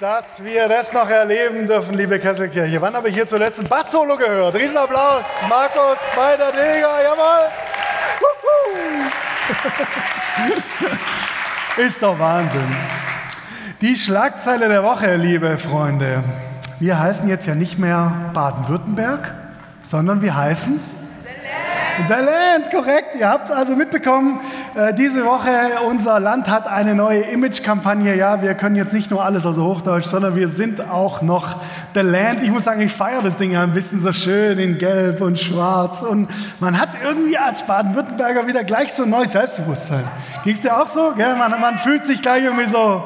dass wir das noch erleben dürfen, liebe Kesselkirche. Wann habe ich hier zuletzt ein Bass-Solo gehört? Riesenapplaus, Markus Beider Deger, jawohl. Ist doch Wahnsinn. Die Schlagzeile der Woche, liebe Freunde. Wir heißen jetzt ja nicht mehr Baden-Württemberg, sondern wir heißen The Land, korrekt. Ihr habt es also mitbekommen, äh, diese Woche, unser Land hat eine neue Image-Kampagne. Ja, wir können jetzt nicht nur alles aus Hochdeutsch, sondern wir sind auch noch The Land. Ich muss sagen, ich feiere das Ding ja ein bisschen so schön in Gelb und Schwarz. Und man hat irgendwie als Baden-Württemberger wieder gleich so ein neues Selbstbewusstsein. Ging es dir auch so? Gell? Man, man fühlt sich gleich irgendwie so,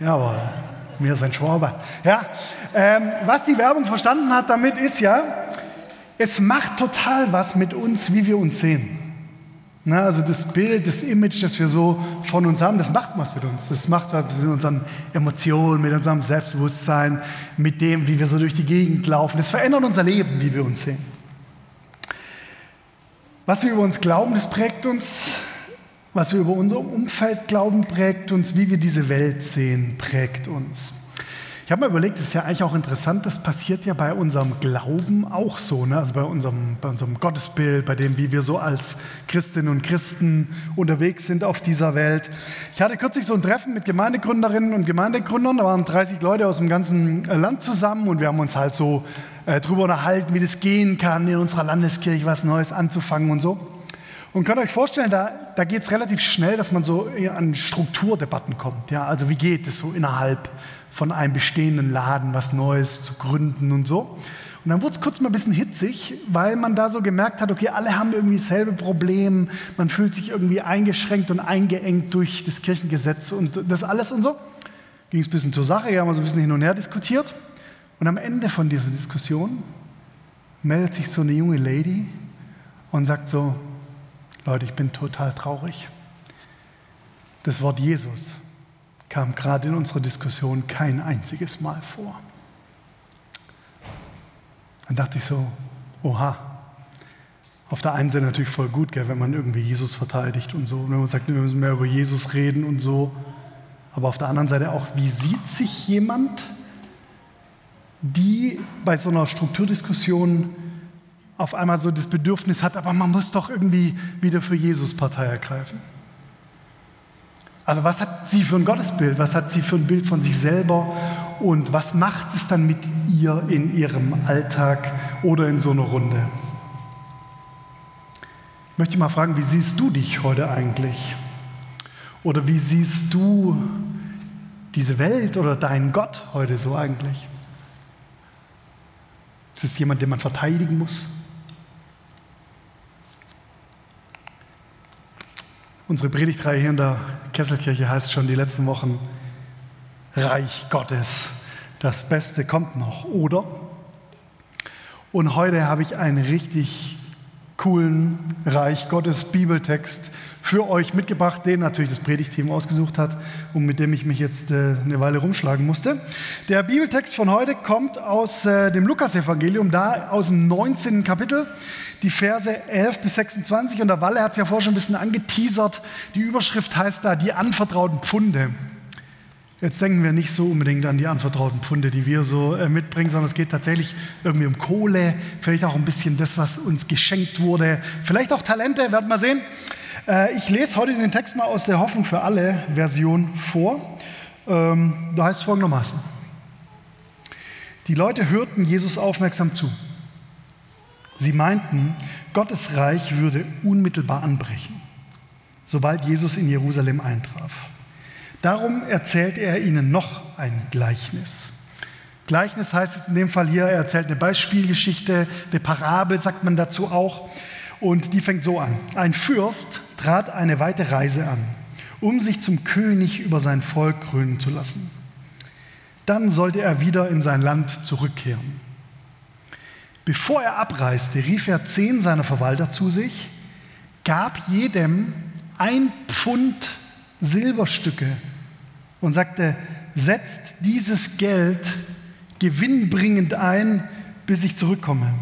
jawohl, wir sind Schwaber. Ja, ähm, was die Werbung verstanden hat damit ist ja, es macht total was mit uns, wie wir uns sehen. Na, also das Bild, das Image, das wir so von uns haben, das macht was mit uns. Das macht was mit unseren Emotionen, mit unserem Selbstbewusstsein, mit dem, wie wir so durch die Gegend laufen. Das verändert unser Leben, wie wir uns sehen. Was wir über uns glauben, das prägt uns. Was wir über unser Umfeld glauben, prägt uns. Wie wir diese Welt sehen, prägt uns. Ich habe mir überlegt, das ist ja eigentlich auch interessant, das passiert ja bei unserem Glauben auch so, ne? also bei unserem, bei unserem Gottesbild, bei dem, wie wir so als Christinnen und Christen unterwegs sind auf dieser Welt. Ich hatte kürzlich so ein Treffen mit Gemeindegründerinnen und Gemeindegründern, da waren 30 Leute aus dem ganzen Land zusammen und wir haben uns halt so äh, drüber unterhalten, wie das gehen kann, in unserer Landeskirche was Neues anzufangen und so. Und könnt euch vorstellen, da, da geht es relativ schnell, dass man so an Strukturdebatten kommt. Ja? Also wie geht es so innerhalb von einem bestehenden Laden was Neues zu gründen und so. Und dann wurde es kurz mal ein bisschen hitzig, weil man da so gemerkt hat, okay, alle haben irgendwie dasselbe Problem, man fühlt sich irgendwie eingeschränkt und eingeengt durch das Kirchengesetz und das alles und so. Ging es ein bisschen zur Sache, wir haben so ein bisschen hin und her diskutiert. Und am Ende von dieser Diskussion meldet sich so eine junge Lady und sagt so, Leute, ich bin total traurig. Das Wort Jesus kam gerade in unserer Diskussion kein einziges Mal vor. Dann dachte ich so, oha, auf der einen Seite natürlich voll gut, gell, wenn man irgendwie Jesus verteidigt und so, wenn man sagt, wir müssen mehr über Jesus reden und so. Aber auf der anderen Seite auch, wie sieht sich jemand, die bei so einer Strukturdiskussion auf einmal so das Bedürfnis hat, aber man muss doch irgendwie wieder für Jesus Partei ergreifen. Also was hat sie für ein Gottesbild? Was hat sie für ein Bild von sich selber? Und was macht es dann mit ihr in ihrem Alltag oder in so einer Runde? Ich möchte mal fragen, wie siehst du dich heute eigentlich? Oder wie siehst du diese Welt oder deinen Gott heute so eigentlich? Ist es jemand, den man verteidigen muss? Unsere Predigtreihe hier in der Kesselkirche heißt schon die letzten Wochen Reich Gottes. Das Beste kommt noch, oder? Und heute habe ich einen richtig coolen Reich Gottes Bibeltext für euch mitgebracht, den natürlich das Predigteam ausgesucht hat und mit dem ich mich jetzt äh, eine Weile rumschlagen musste. Der Bibeltext von heute kommt aus äh, dem Lukasevangelium, da aus dem 19. Kapitel die Verse 11 bis 26. Und der Walle hat es ja vorher schon ein bisschen angeteasert. Die Überschrift heißt da die anvertrauten Pfunde. Jetzt denken wir nicht so unbedingt an die anvertrauten Pfunde, die wir so äh, mitbringen, sondern es geht tatsächlich irgendwie um Kohle, vielleicht auch ein bisschen das, was uns geschenkt wurde, vielleicht auch Talente, werden wir sehen. Äh, ich lese heute den Text mal aus der Hoffnung für alle Version vor. Ähm, da heißt es folgendermaßen. Die Leute hörten Jesus aufmerksam zu. Sie meinten, Gottes Reich würde unmittelbar anbrechen, sobald Jesus in Jerusalem eintraf. Darum erzählt er ihnen noch ein Gleichnis. Gleichnis heißt jetzt in dem Fall hier, er erzählt eine Beispielgeschichte, eine Parabel sagt man dazu auch. Und die fängt so an. Ein Fürst trat eine weite Reise an, um sich zum König über sein Volk krönen zu lassen. Dann sollte er wieder in sein Land zurückkehren. Bevor er abreiste, rief er zehn seiner Verwalter zu sich, gab jedem ein Pfund Silberstücke und sagte, setzt dieses Geld gewinnbringend ein, bis ich zurückkomme.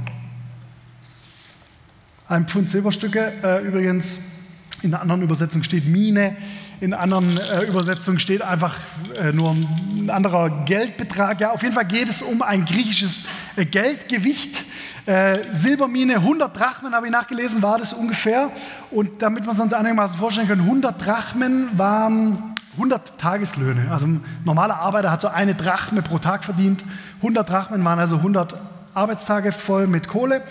Ein Pfund Silberstücke, äh, übrigens, in der anderen Übersetzung steht Mine. In anderen äh, Übersetzungen steht einfach äh, nur ein anderer Geldbetrag. Ja, auf jeden Fall geht es um ein griechisches äh, Geldgewicht. Äh, Silbermine, 100 Drachmen habe ich nachgelesen, war das ungefähr. Und damit wir es uns einigermaßen vorstellen können, 100 Drachmen waren 100 Tageslöhne. Also ein normaler Arbeiter hat so eine Drachme pro Tag verdient. 100 Drachmen waren also 100 Arbeitstage voll mit Kohle.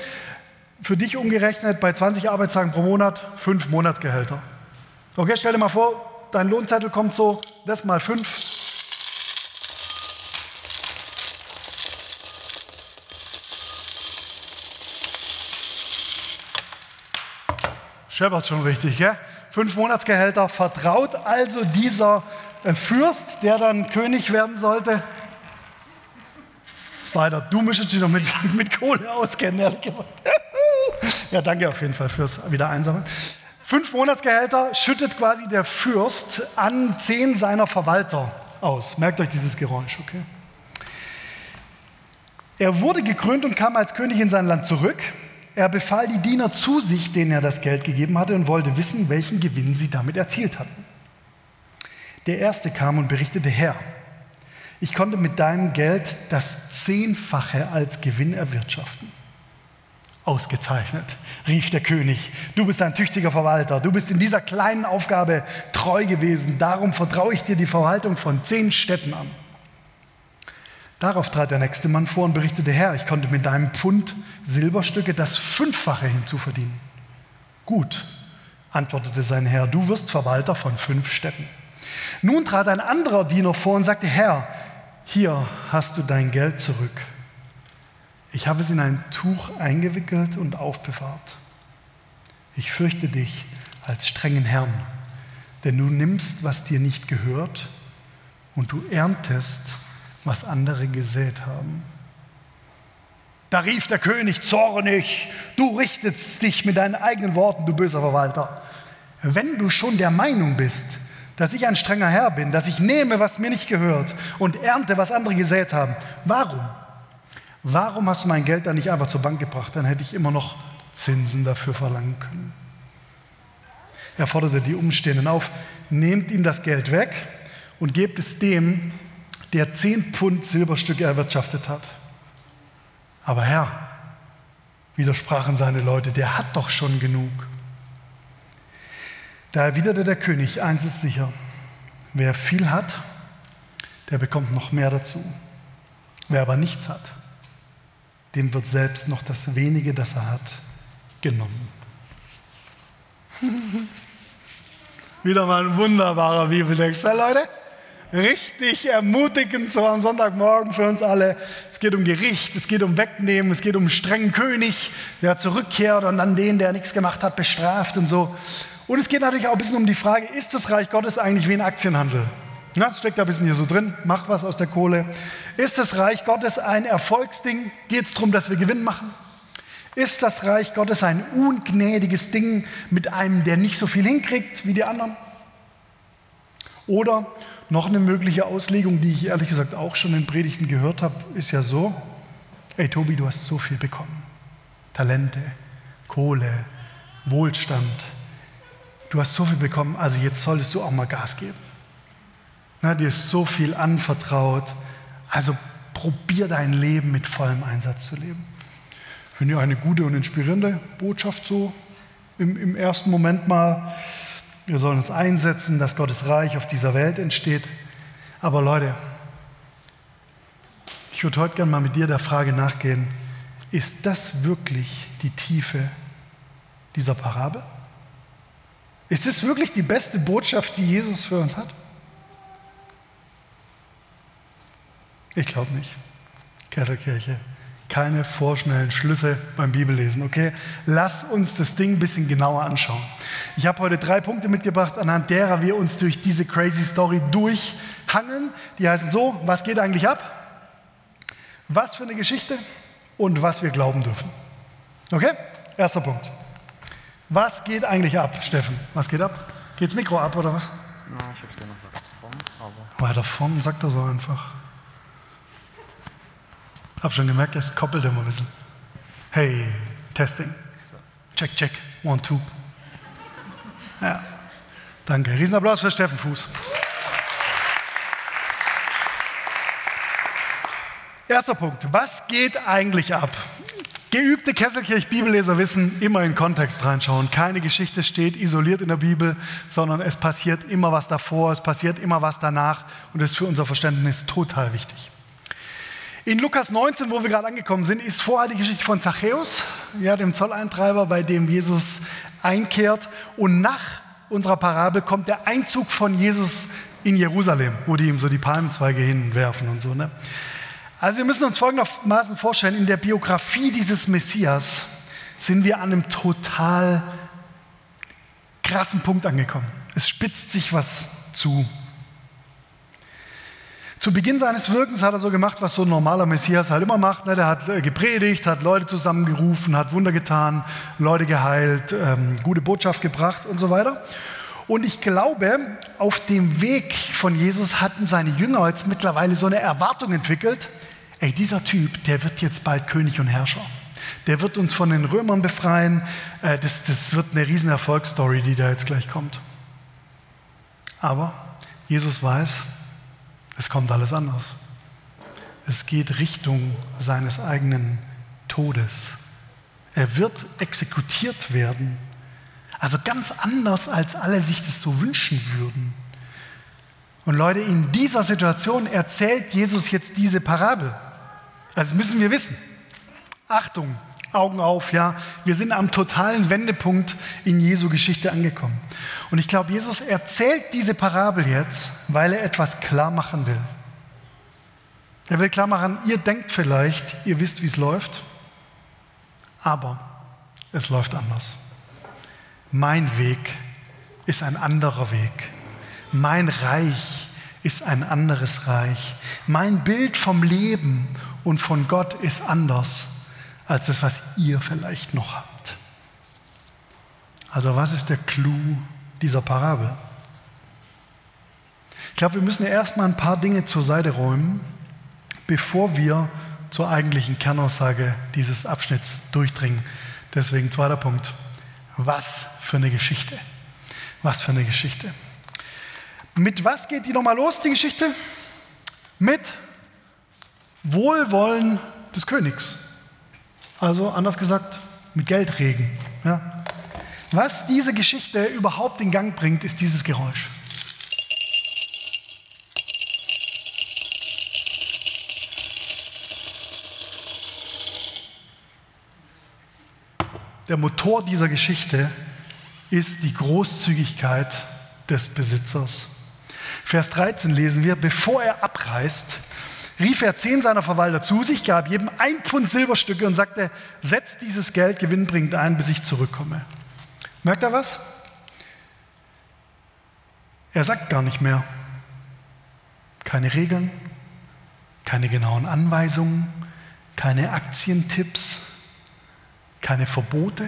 Für dich umgerechnet bei 20 Arbeitstagen pro Monat fünf Monatsgehälter. Okay, stell dir mal vor, dein Lohnzettel kommt so, das mal fünf. Scheppert schon richtig, gell? Fünf Monatsgehälter vertraut also dieser äh, Fürst, der dann König werden sollte. Spider, du müsstest dich doch mit, mit Kohle auskennen, ehrlich gesagt. Ja, danke auf jeden Fall fürs Wiedereinsammeln. Fünf Monatsgehälter schüttet quasi der Fürst an zehn seiner Verwalter aus. Merkt euch dieses Geräusch, okay? Er wurde gekrönt und kam als König in sein Land zurück. Er befahl die Diener zu sich, denen er das Geld gegeben hatte, und wollte wissen, welchen Gewinn sie damit erzielt hatten. Der erste kam und berichtete, Herr, ich konnte mit deinem Geld das Zehnfache als Gewinn erwirtschaften. Ausgezeichnet, rief der König. Du bist ein tüchtiger Verwalter. Du bist in dieser kleinen Aufgabe treu gewesen. Darum vertraue ich dir die Verwaltung von zehn Städten an. Darauf trat der nächste Mann vor und berichtete, Herr, ich konnte mit deinem Pfund Silberstücke das Fünffache hinzuverdienen. Gut, antwortete sein Herr, du wirst Verwalter von fünf Städten. Nun trat ein anderer Diener vor und sagte, Herr, hier hast du dein Geld zurück. Ich habe es in ein Tuch eingewickelt und aufbewahrt. Ich fürchte dich als strengen Herrn, denn du nimmst, was dir nicht gehört, und du erntest, was andere gesät haben. Da rief der König zornig, du richtest dich mit deinen eigenen Worten, du böser Verwalter. Wenn du schon der Meinung bist, dass ich ein strenger Herr bin, dass ich nehme, was mir nicht gehört und ernte, was andere gesät haben, warum? Warum hast du mein Geld dann nicht einfach zur Bank gebracht? Dann hätte ich immer noch Zinsen dafür verlangen können. Er forderte die Umstehenden auf, nehmt ihm das Geld weg und gebt es dem, der zehn Pfund Silberstücke erwirtschaftet hat. Aber Herr, widersprachen seine Leute, der hat doch schon genug. Da erwiderte der König, eins ist sicher, wer viel hat, der bekommt noch mehr dazu. Wer aber nichts hat, dem wird selbst noch das wenige, das er hat, genommen. Wieder mal ein wunderbarer Bibeltext, ja, Leute richtig ermutigend, so am Sonntagmorgen für uns alle. Es geht um Gericht, es geht um Wegnehmen, es geht um einen strengen König, der zurückkehrt und dann den, der nichts gemacht hat, bestraft und so. Und es geht natürlich auch ein bisschen um die Frage, ist das Reich Gottes eigentlich wie ein Aktienhandel? Das steckt da ein bisschen hier so drin, mach was aus der Kohle. Ist das Reich Gottes ein Erfolgsding? Geht es darum, dass wir Gewinn machen? Ist das Reich Gottes ein ungnädiges Ding mit einem, der nicht so viel hinkriegt wie die anderen? Oder noch eine mögliche Auslegung, die ich ehrlich gesagt auch schon in Predigten gehört habe, ist ja so, ey Tobi, du hast so viel bekommen. Talente, Kohle, Wohlstand. Du hast so viel bekommen, also jetzt solltest du auch mal Gas geben. Na, dir ist so viel anvertraut, also probier dein Leben mit vollem Einsatz zu leben. Finde ich eine gute und inspirierende Botschaft so im, im ersten Moment mal. Wir sollen uns einsetzen, dass Gottes Reich auf dieser Welt entsteht. Aber Leute, ich würde heute gerne mal mit dir der Frage nachgehen, ist das wirklich die Tiefe dieser Parabel? Ist es wirklich die beste Botschaft, die Jesus für uns hat? Ich glaube nicht. Kesselkirche keine vorschnellen Schlüsse beim Bibellesen, okay? Lass uns das Ding ein bisschen genauer anschauen. Ich habe heute drei Punkte mitgebracht, anhand derer wir uns durch diese crazy Story durchhangeln. Die heißen so, was geht eigentlich ab? Was für eine Geschichte und was wir glauben dürfen. Okay? Erster Punkt. Was geht eigentlich ab, Steffen? Was geht ab? Geht's Mikro ab oder was? Na, ich jetzt gerne noch weiter vorn. Aber weiter vorn, sagt er so einfach. Hab schon gemerkt, es koppelt immer ein bisschen. Hey, Testing. Check, check. One, two. Ja. Danke. Riesenapplaus für Steffen Fuß. Erster Punkt. Was geht eigentlich ab? Geübte Kesselkirch-Bibelleser wissen, immer in Kontext reinschauen. Keine Geschichte steht isoliert in der Bibel, sondern es passiert immer was davor, es passiert immer was danach und ist für unser Verständnis total wichtig. In Lukas 19, wo wir gerade angekommen sind, ist vorher die Geschichte von Zachäus, ja, dem Zolleintreiber, bei dem Jesus einkehrt. Und nach unserer Parabel kommt der Einzug von Jesus in Jerusalem, wo die ihm so die Palmenzweige hinwerfen und so. Ne? Also wir müssen uns folgendermaßen vorstellen, in der Biografie dieses Messias sind wir an einem total krassen Punkt angekommen. Es spitzt sich was zu. Zu Beginn seines Wirkens hat er so gemacht, was so ein normaler Messias halt immer macht. Ne? Der hat äh, gepredigt, hat Leute zusammengerufen, hat Wunder getan, Leute geheilt, ähm, gute Botschaft gebracht und so weiter. Und ich glaube, auf dem Weg von Jesus hatten seine Jünger jetzt mittlerweile so eine Erwartung entwickelt. Ey, dieser Typ, der wird jetzt bald König und Herrscher. Der wird uns von den Römern befreien. Äh, das, das wird eine riesen Erfolgsstory, die da jetzt gleich kommt. Aber Jesus weiß, es kommt alles anders. Es geht Richtung seines eigenen Todes. Er wird exekutiert werden. Also ganz anders, als alle sich das so wünschen würden. Und Leute, in dieser Situation erzählt Jesus jetzt diese Parabel. Also müssen wir wissen. Achtung, Augen auf, ja. Wir sind am totalen Wendepunkt in Jesu Geschichte angekommen. Und ich glaube, Jesus erzählt diese Parabel jetzt, weil er etwas klar machen will. Er will klar machen, ihr denkt vielleicht, ihr wisst, wie es läuft, aber es läuft anders. Mein Weg ist ein anderer Weg. Mein Reich ist ein anderes Reich. Mein Bild vom Leben und von Gott ist anders als das, was ihr vielleicht noch habt. Also was ist der Clou dieser Parabel? Ich glaube, wir müssen ja erstmal ein paar Dinge zur Seite räumen, bevor wir zur eigentlichen Kernaussage dieses Abschnitts durchdringen. Deswegen zweiter Punkt. Was für eine Geschichte. Was für eine Geschichte. Mit was geht die nochmal los, die Geschichte? Mit Wohlwollen des Königs. Also anders gesagt, mit Geldregen. Ja. Was diese Geschichte überhaupt in Gang bringt, ist dieses Geräusch. Der Motor dieser Geschichte ist die Großzügigkeit des Besitzers. Vers 13 lesen wir, bevor er abreist, rief er zehn seiner Verwalter zu sich, gab jedem ein Pfund Silberstücke und sagte, setzt dieses Geld gewinnbringend ein, bis ich zurückkomme. Merkt er was? Er sagt gar nicht mehr. Keine Regeln, keine genauen Anweisungen, keine Aktientipps, keine Verbote.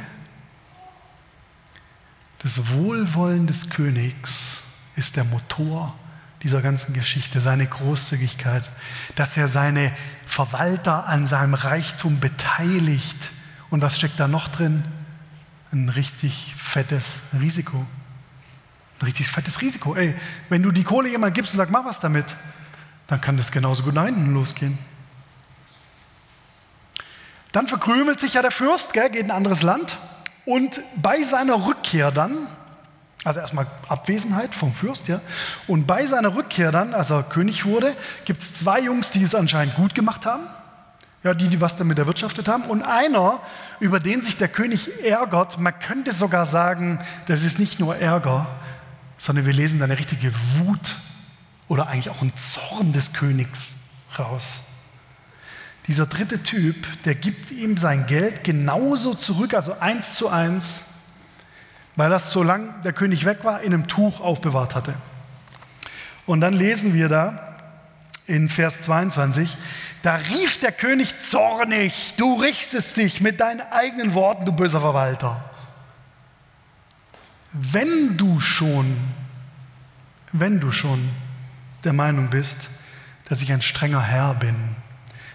Das Wohlwollen des Königs ist der Motor dieser ganzen Geschichte, seine Großzügigkeit, dass er seine Verwalter an seinem Reichtum beteiligt. Und was steckt da noch drin? Ein richtig fettes Risiko. Ein richtig fettes Risiko. Ey, wenn du die Kohle jemand gibst und sagst, mach was damit, dann kann das genauso gut nach hinten losgehen. Dann verkrümelt sich ja der Fürst, gell, geht in ein anderes Land. Und bei seiner Rückkehr dann, also erstmal Abwesenheit vom Fürst, ja. Und bei seiner Rückkehr dann, als er König wurde, gibt es zwei Jungs, die es anscheinend gut gemacht haben. Ja, die, die was damit erwirtschaftet haben. Und einer, über den sich der König ärgert, man könnte sogar sagen, das ist nicht nur Ärger, sondern wir lesen da eine richtige Wut oder eigentlich auch ein Zorn des Königs raus. Dieser dritte Typ, der gibt ihm sein Geld genauso zurück, also eins zu eins, weil das, solange der König weg war, in einem Tuch aufbewahrt hatte. Und dann lesen wir da in Vers 22, da rief der König zornig, du richtest dich mit deinen eigenen Worten, du böser Verwalter. Wenn du schon, wenn du schon der Meinung bist, dass ich ein strenger Herr bin,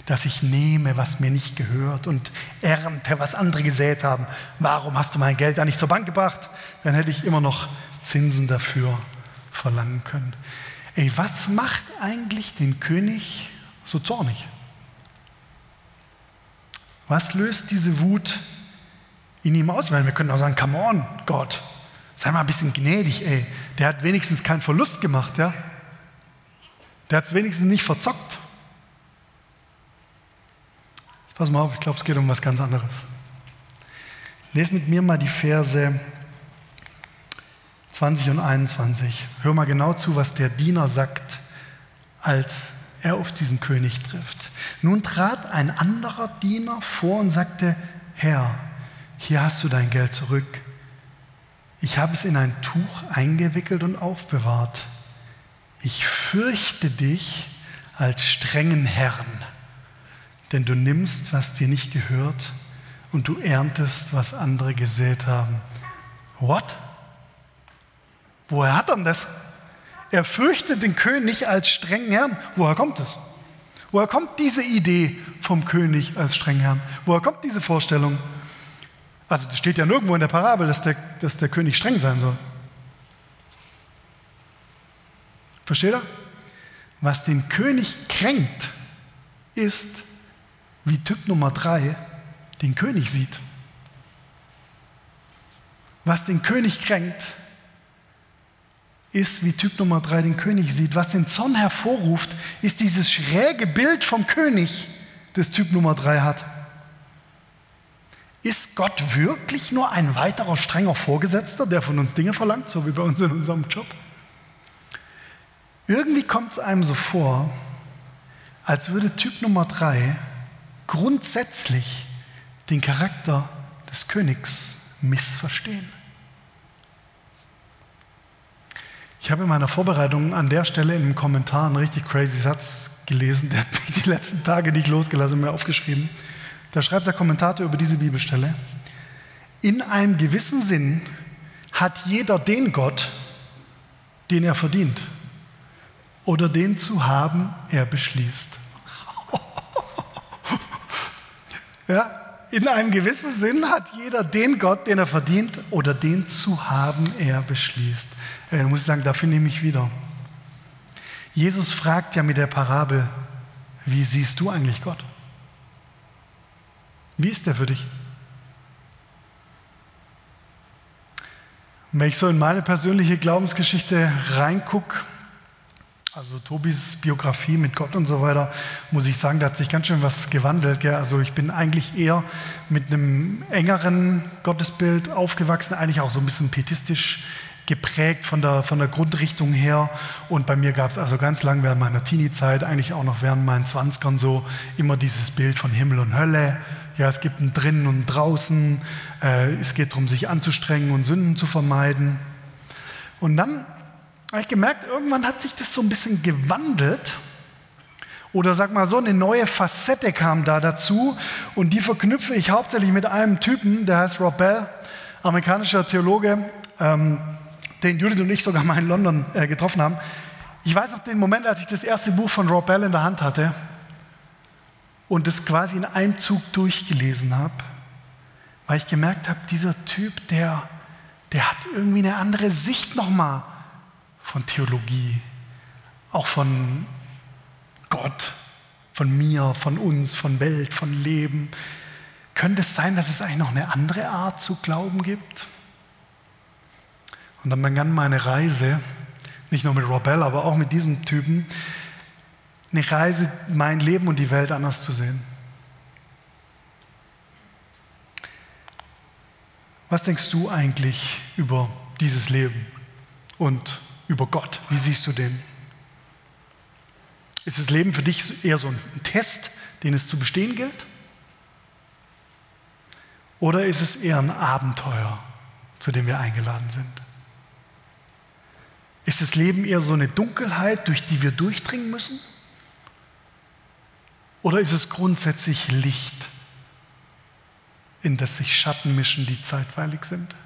dass ich nehme, was mir nicht gehört und ernte, was andere gesät haben. Warum hast du mein Geld da nicht zur Bank gebracht? Dann hätte ich immer noch Zinsen dafür verlangen können. Ey, was macht eigentlich den König so zornig? Was löst diese Wut in ihm aus? Weil wir können auch sagen, come on, Gott, sei mal ein bisschen gnädig, ey. Der hat wenigstens keinen Verlust gemacht, ja. Der hat es wenigstens nicht verzockt. Pass mal auf, ich glaube, es geht um was ganz anderes. Lies mit mir mal die Verse 20 und 21. Hör mal genau zu, was der Diener sagt, als er auf diesen König trifft. Nun trat ein anderer Diener vor und sagte, Herr, hier hast du dein Geld zurück. Ich habe es in ein Tuch eingewickelt und aufbewahrt. Ich fürchte dich als strengen Herrn, denn du nimmst, was dir nicht gehört, und du erntest, was andere gesät haben. What? Woher hat er denn das? Er fürchtet den König als strengen Herrn. Woher kommt das? Woher kommt diese Idee vom König als strengen Herrn? Woher kommt diese Vorstellung? Also das steht ja nirgendwo in der Parabel, dass der, dass der König streng sein soll. Versteht ihr? Was den König kränkt, ist, wie Typ Nummer drei den König sieht. Was den König kränkt, ist, wie Typ Nummer drei den König sieht. Was den Zorn hervorruft, ist dieses schräge Bild vom König, das Typ Nummer drei hat. Ist Gott wirklich nur ein weiterer strenger Vorgesetzter, der von uns Dinge verlangt, so wie bei uns in unserem Job? Irgendwie kommt es einem so vor, als würde Typ Nummer drei grundsätzlich den Charakter des Königs missverstehen. Ich habe in meiner Vorbereitung an der Stelle in einem Kommentar einen richtig crazy Satz gelesen, der hat mich die letzten Tage nicht losgelassen und mir aufgeschrieben. Da schreibt der Kommentator über diese Bibelstelle, in einem gewissen Sinn hat jeder den Gott, den er verdient oder den zu haben er beschließt. ja, in einem gewissen Sinn hat jeder den Gott, den er verdient oder den zu haben er beschließt. Äh, da muss ich sagen, da finde ich mich wieder. Jesus fragt ja mit der Parabel, wie siehst du eigentlich Gott? Wie ist der für dich? wenn ich so in meine persönliche Glaubensgeschichte reingucke, also Tobis Biografie mit Gott und so weiter, muss ich sagen, da hat sich ganz schön was gewandelt. Gell? Also ich bin eigentlich eher mit einem engeren Gottesbild aufgewachsen, eigentlich auch so ein bisschen pietistisch geprägt von der, von der Grundrichtung her. Und bei mir gab es also ganz lang während meiner Teenie-Zeit, eigentlich auch noch während meinen Zwanzigern so, immer dieses Bild von Himmel und Hölle. Ja, es gibt ein Drinnen und Draußen. Äh, es geht darum, sich anzustrengen und Sünden zu vermeiden. Und dann habe ich gemerkt, irgendwann hat sich das so ein bisschen gewandelt. Oder sag mal so, eine neue Facette kam da dazu und die verknüpfe ich hauptsächlich mit einem Typen, der heißt Rob Bell, amerikanischer Theologe, ähm, den Judith und ich sogar mal in London äh, getroffen haben. Ich weiß noch den Moment, als ich das erste Buch von Rob Bell in der Hand hatte und das quasi in einem Zug durchgelesen habe, weil ich gemerkt habe, dieser Typ, der, der hat irgendwie eine andere Sicht nochmal von Theologie, auch von Gott, von mir, von uns, von Welt, von Leben. Könnte es sein, dass es eigentlich noch eine andere Art zu glauben gibt? Und dann begann meine Reise, nicht nur mit Robel, aber auch mit diesem Typen, eine Reise, mein Leben und die Welt anders zu sehen. Was denkst du eigentlich über dieses Leben und über Gott? Wie siehst du den? Ist das Leben für dich eher so ein Test, den es zu bestehen gilt? Oder ist es eher ein Abenteuer, zu dem wir eingeladen sind? Ist das Leben eher so eine Dunkelheit, durch die wir durchdringen müssen? Oder ist es grundsätzlich Licht, in das sich Schatten mischen, die zeitweilig sind?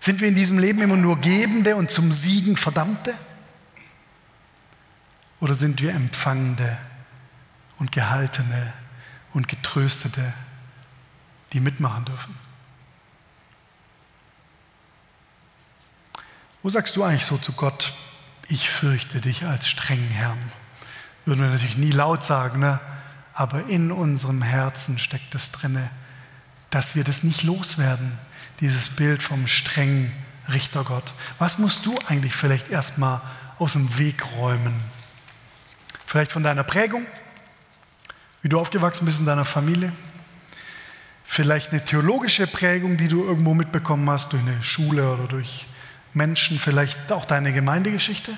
Sind wir in diesem Leben immer nur Gebende und zum Siegen Verdammte? Oder sind wir Empfangende und Gehaltene und Getröstete, die mitmachen dürfen? Wo sagst du eigentlich so zu Gott, ich fürchte dich als strengen Herrn? Würden wir natürlich nie laut sagen, ne? aber in unserem Herzen steckt es drinne, dass wir das nicht loswerden, dieses Bild vom strengen Richtergott. Was musst du eigentlich vielleicht erstmal aus dem Weg räumen? Vielleicht von deiner Prägung, wie du aufgewachsen bist in deiner Familie. Vielleicht eine theologische Prägung, die du irgendwo mitbekommen hast durch eine Schule oder durch Menschen. Vielleicht auch deine Gemeindegeschichte,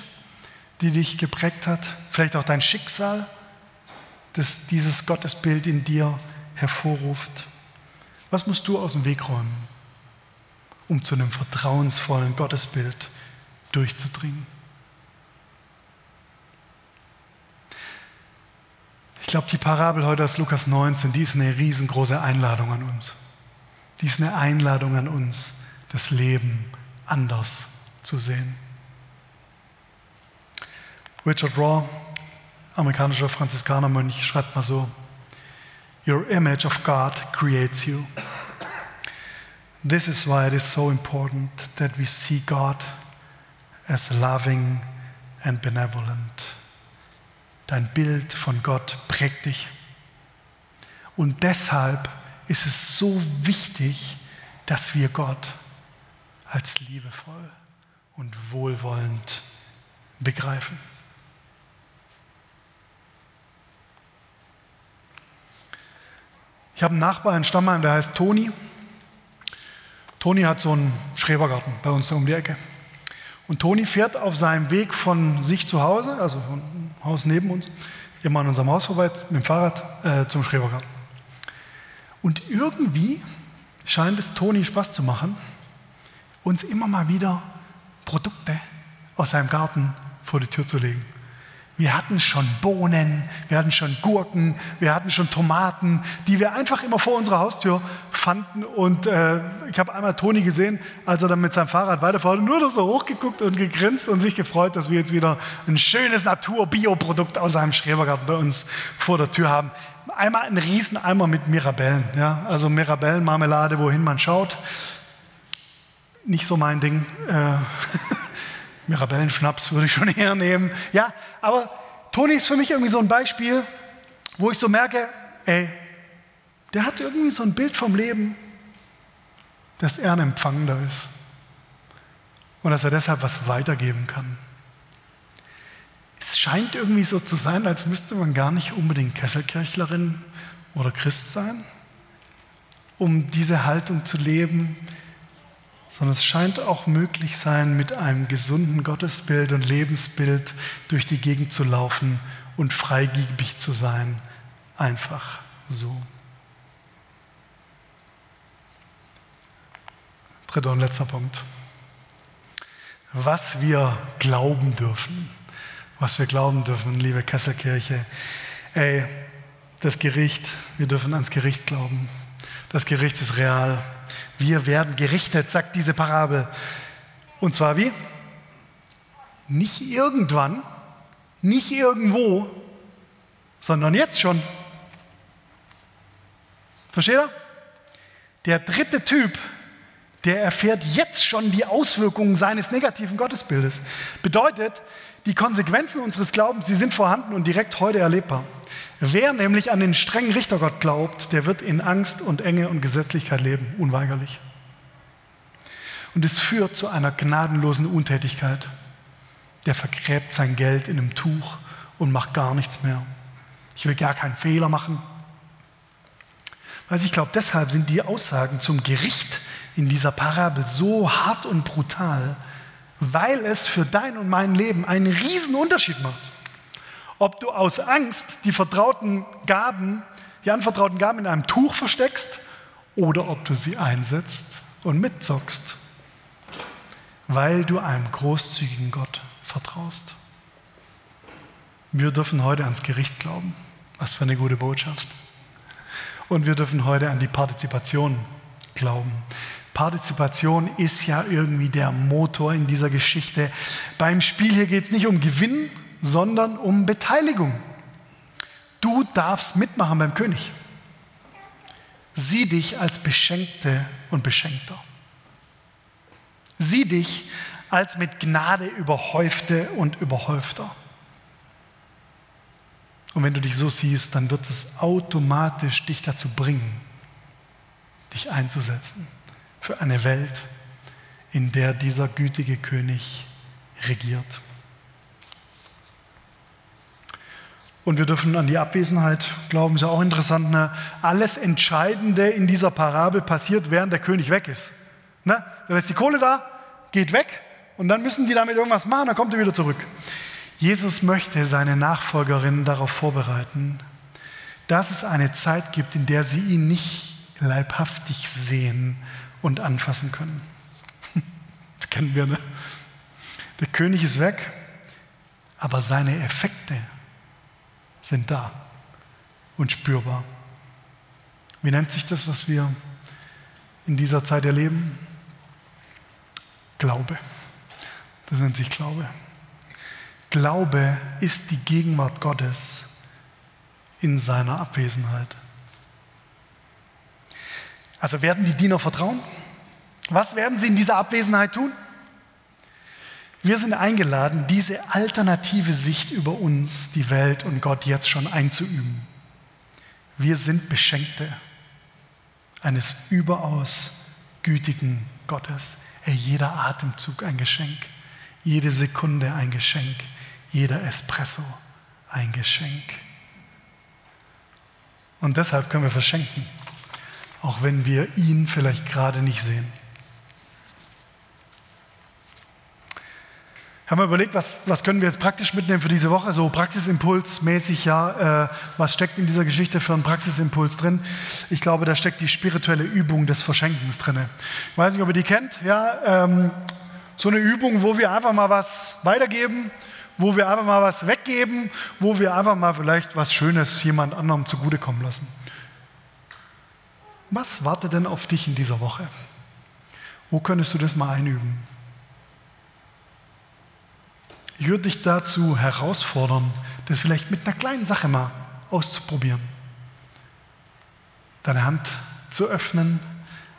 die dich geprägt hat. Vielleicht auch dein Schicksal, das dieses Gottesbild in dir hervorruft. Was musst du aus dem Weg räumen, um zu einem vertrauensvollen Gottesbild durchzudringen? Ich glaube, die Parabel heute aus Lukas 19, die ist eine riesengroße Einladung an uns. Die ist eine Einladung an uns, das Leben anders zu sehen. Richard Raw, amerikanischer Franziskanermönch, schreibt mal so, Your image of God creates you. This is why it is so important that we see God as loving and benevolent. Dein Bild von Gott prägt dich. Und deshalb ist es so wichtig, dass wir Gott als liebevoll und wohlwollend begreifen. Ich habe einen Nachbar in Stammheim, der heißt Toni. Toni hat so einen Schrebergarten bei uns um die Ecke. Und Toni fährt auf seinem Weg von sich zu Hause, also vom Haus neben uns, immer an unserem Haus vorbei mit dem Fahrrad äh, zum Schrebergarten. Und irgendwie scheint es Toni Spaß zu machen, uns immer mal wieder Produkte aus seinem Garten vor die Tür zu legen. Wir hatten schon Bohnen, wir hatten schon Gurken, wir hatten schon Tomaten, die wir einfach immer vor unserer Haustür fanden. Und äh, ich habe einmal Toni gesehen, als er dann mit seinem Fahrrad weiterfährt, nur noch so hochgeguckt und gegrinst und sich gefreut, dass wir jetzt wieder ein schönes Natur-Bio-Produkt aus seinem Schrebergarten bei uns vor der Tür haben. Einmal ein Rieseneimer mit Mirabellen, ja? also Mirabellenmarmelade, wohin man schaut. Nicht so mein Ding. Äh, Mirabellenschnaps würde ich schon eher nehmen. Ja, aber Toni ist für mich irgendwie so ein Beispiel, wo ich so merke, ey, der hat irgendwie so ein Bild vom Leben, dass er ein Empfangender ist und dass er deshalb was weitergeben kann. Es scheint irgendwie so zu sein, als müsste man gar nicht unbedingt Kesselkirchlerin oder Christ sein, um diese Haltung zu leben, sondern es scheint auch möglich sein, mit einem gesunden Gottesbild und Lebensbild durch die Gegend zu laufen und freigebig zu sein. Einfach so. Dritter und letzter Punkt. Was wir glauben dürfen. Was wir glauben dürfen, liebe Kesselkirche. Ey, das Gericht, wir dürfen ans Gericht glauben. Das Gericht ist real. Wir werden gerichtet, sagt diese Parabel. Und zwar wie? Nicht irgendwann, nicht irgendwo, sondern jetzt schon. Versteht ihr? Der dritte Typ, der erfährt jetzt schon die Auswirkungen seines negativen Gottesbildes. Bedeutet, die Konsequenzen unseres Glaubens, die sind vorhanden und direkt heute erlebbar. Wer nämlich an den strengen Richtergott glaubt, der wird in Angst und Enge und Gesetzlichkeit leben, unweigerlich. Und es führt zu einer gnadenlosen Untätigkeit. Der vergräbt sein Geld in einem Tuch und macht gar nichts mehr. Ich will gar keinen Fehler machen. Weil ich glaube, deshalb sind die Aussagen zum Gericht in dieser Parabel so hart und brutal, weil es für dein und mein Leben einen riesen Unterschied macht ob du aus Angst die vertrauten Gaben, die anvertrauten Gaben in einem Tuch versteckst oder ob du sie einsetzt und mitzockst, weil du einem großzügigen Gott vertraust. Wir dürfen heute ans Gericht glauben. Was für eine gute Botschaft. Und wir dürfen heute an die Partizipation glauben. Partizipation ist ja irgendwie der Motor in dieser Geschichte. Beim Spiel hier geht es nicht um Gewinn, sondern um Beteiligung. Du darfst mitmachen beim König. Sieh dich als Beschenkte und Beschenkter. Sieh dich als mit Gnade überhäufte und überhäufter. Und wenn du dich so siehst, dann wird es automatisch dich dazu bringen, dich einzusetzen für eine Welt, in der dieser gütige König regiert. Und wir dürfen an die Abwesenheit glauben, ist ja auch interessant. Ne? Alles Entscheidende in dieser Parabel passiert, während der König weg ist. Ne? Dann ist die Kohle da, geht weg und dann müssen die damit irgendwas machen, dann kommt er wieder zurück. Jesus möchte seine Nachfolgerinnen darauf vorbereiten, dass es eine Zeit gibt, in der sie ihn nicht leibhaftig sehen und anfassen können. Das kennen wir, ne? Der König ist weg, aber seine Effekte sind da und spürbar. Wie nennt sich das, was wir in dieser Zeit erleben? Glaube. Das nennt sich Glaube. Glaube ist die Gegenwart Gottes in seiner Abwesenheit. Also werden die Diener vertrauen? Was werden sie in dieser Abwesenheit tun? Wir sind eingeladen, diese alternative Sicht über uns, die Welt und Gott jetzt schon einzuüben. Wir sind Beschenkte eines überaus gütigen Gottes. Ey, jeder Atemzug ein Geschenk, jede Sekunde ein Geschenk, jeder Espresso ein Geschenk. Und deshalb können wir verschenken, auch wenn wir ihn vielleicht gerade nicht sehen. Haben wir überlegt, was, was können wir jetzt praktisch mitnehmen für diese Woche, so Praxisimpuls-mäßig, ja, äh, was steckt in dieser Geschichte für einen Praxisimpuls drin? Ich glaube, da steckt die spirituelle Übung des Verschenkens drin. Ich weiß nicht, ob ihr die kennt, ja, ähm, so eine Übung, wo wir einfach mal was weitergeben, wo wir einfach mal was weggeben, wo wir einfach mal vielleicht was Schönes jemand anderem zugutekommen lassen. Was wartet denn auf dich in dieser Woche? Wo könntest du das mal einüben? Ich würde dich dazu herausfordern, das vielleicht mit einer kleinen Sache mal auszuprobieren. Deine Hand zu öffnen,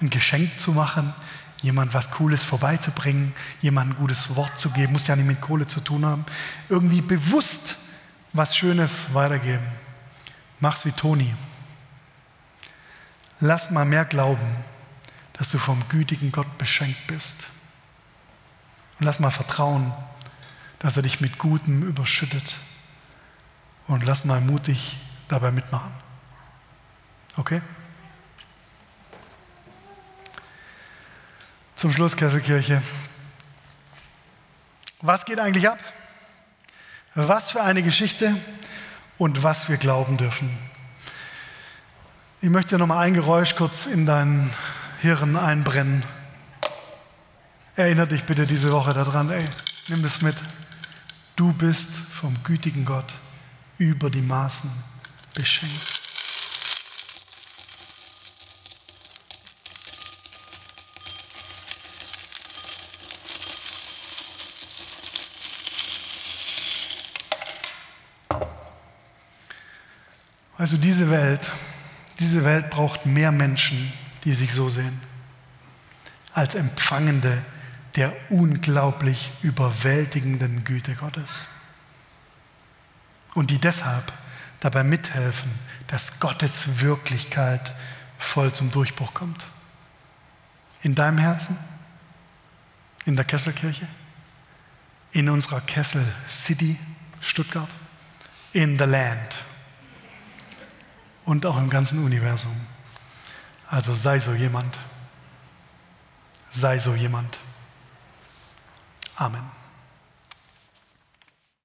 ein Geschenk zu machen, jemand was Cooles vorbeizubringen, jemand ein gutes Wort zu geben, muss ja nicht mit Kohle zu tun haben. Irgendwie bewusst was Schönes weitergeben. Mach's wie Toni. Lass mal mehr glauben, dass du vom gütigen Gott beschenkt bist. Und lass mal vertrauen, dass er dich mit Gutem überschüttet. Und lass mal mutig dabei mitmachen. Okay? Zum Schluss, Kesselkirche. Was geht eigentlich ab? Was für eine Geschichte und was wir glauben dürfen. Ich möchte noch mal ein Geräusch kurz in dein Hirn einbrennen. Erinnere dich bitte diese Woche daran, ey, nimm das mit. Du bist vom gütigen Gott über die Maßen beschenkt. Also diese Welt, diese Welt braucht mehr Menschen, die sich so sehen, als Empfangende der unglaublich überwältigenden Güte Gottes. Und die deshalb dabei mithelfen, dass Gottes Wirklichkeit voll zum Durchbruch kommt. In deinem Herzen, in der Kesselkirche, in unserer Kessel City Stuttgart, in the Land und auch im ganzen Universum. Also sei so jemand. Sei so jemand. Amen.